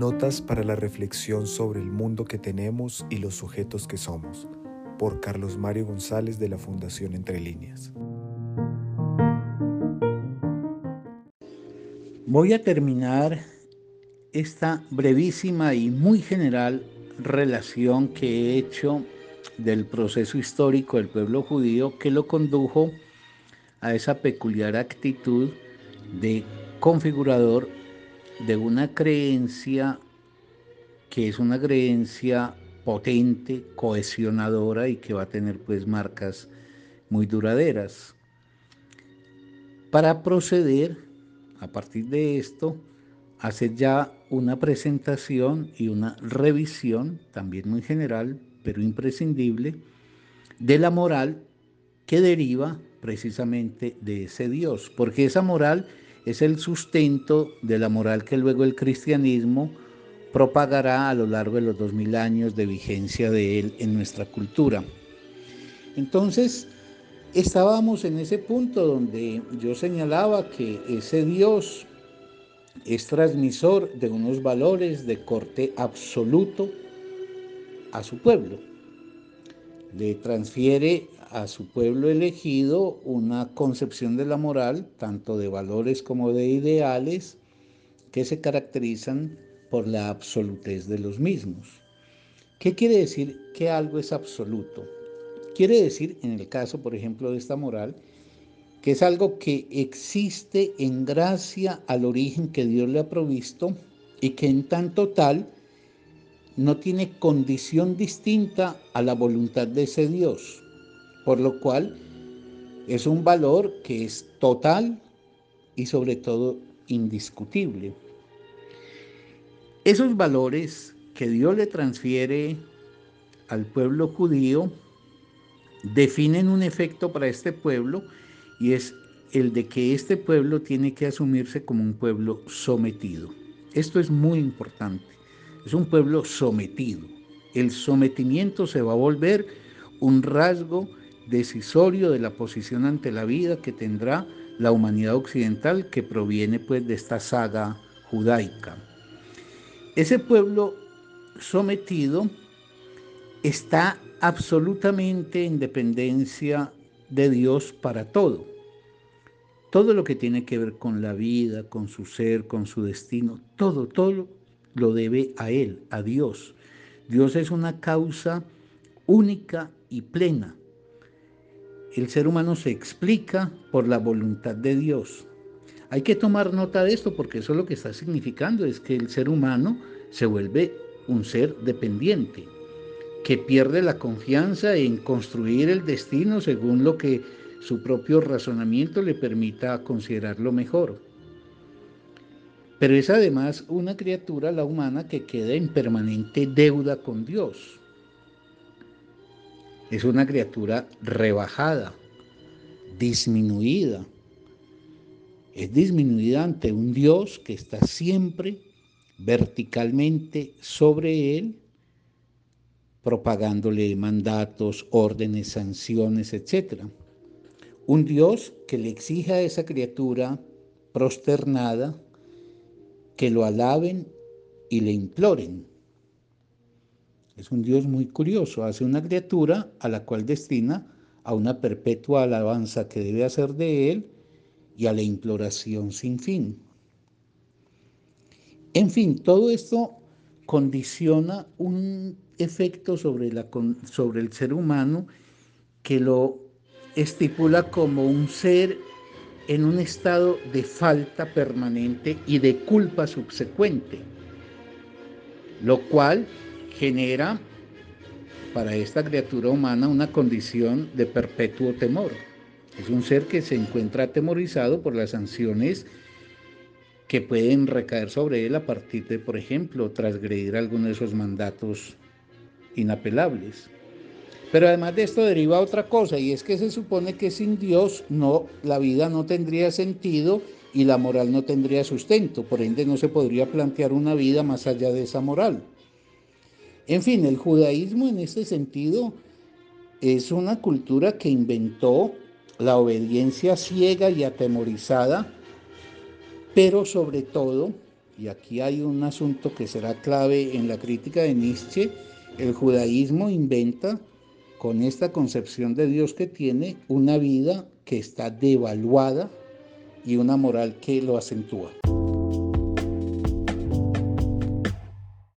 Notas para la reflexión sobre el mundo que tenemos y los sujetos que somos, por Carlos Mario González de la Fundación Entre Líneas. Voy a terminar esta brevísima y muy general relación que he hecho del proceso histórico del pueblo judío que lo condujo a esa peculiar actitud de configurador de una creencia que es una creencia potente, cohesionadora y que va a tener pues marcas muy duraderas. Para proceder, a partir de esto, hacer ya una presentación y una revisión, también muy general, pero imprescindible, de la moral que deriva precisamente de ese Dios, porque esa moral es el sustento de la moral que luego el cristianismo propagará a lo largo de los dos mil años de vigencia de él en nuestra cultura. Entonces, estábamos en ese punto donde yo señalaba que ese Dios es transmisor de unos valores de corte absoluto a su pueblo. Le transfiere a su pueblo elegido una concepción de la moral, tanto de valores como de ideales, que se caracterizan por la absolutez de los mismos. ¿Qué quiere decir que algo es absoluto? Quiere decir, en el caso, por ejemplo, de esta moral, que es algo que existe en gracia al origen que Dios le ha provisto y que en tanto tal no tiene condición distinta a la voluntad de ese Dios, por lo cual es un valor que es total y sobre todo indiscutible. Esos valores que Dios le transfiere al pueblo judío definen un efecto para este pueblo y es el de que este pueblo tiene que asumirse como un pueblo sometido. Esto es muy importante. Es un pueblo sometido. El sometimiento se va a volver un rasgo decisorio de la posición ante la vida que tendrá la humanidad occidental que proviene pues de esta saga judaica. Ese pueblo sometido está absolutamente en dependencia de Dios para todo. Todo lo que tiene que ver con la vida, con su ser, con su destino, todo, todo lo debe a Él, a Dios. Dios es una causa única y plena. El ser humano se explica por la voluntad de Dios. Hay que tomar nota de esto porque eso lo que está significando es que el ser humano se vuelve un ser dependiente, que pierde la confianza en construir el destino según lo que su propio razonamiento le permita considerarlo mejor. Pero es además una criatura, la humana, que queda en permanente deuda con Dios. Es una criatura rebajada, disminuida. Es disminuida ante un Dios que está siempre verticalmente sobre él propagándole mandatos, órdenes, sanciones, etc. Un Dios que le exija a esa criatura prosternada que lo alaben y le imploren. Es un Dios muy curioso, hace una criatura a la cual destina a una perpetua alabanza que debe hacer de él y a la imploración sin fin. En fin, todo esto condiciona un efecto sobre, la, sobre el ser humano que lo estipula como un ser en un estado de falta permanente y de culpa subsecuente, lo cual genera para esta criatura humana una condición de perpetuo temor. Es un ser que se encuentra atemorizado por las sanciones que pueden recaer sobre él a partir de, por ejemplo, transgredir alguno de esos mandatos inapelables. Pero además de esto deriva otra cosa y es que se supone que sin Dios no la vida no tendría sentido y la moral no tendría sustento, por ende no se podría plantear una vida más allá de esa moral. En fin, el judaísmo en este sentido es una cultura que inventó la obediencia ciega y atemorizada, pero sobre todo, y aquí hay un asunto que será clave en la crítica de Nietzsche, el judaísmo inventa con esta concepción de Dios que tiene una vida que está devaluada y una moral que lo acentúa.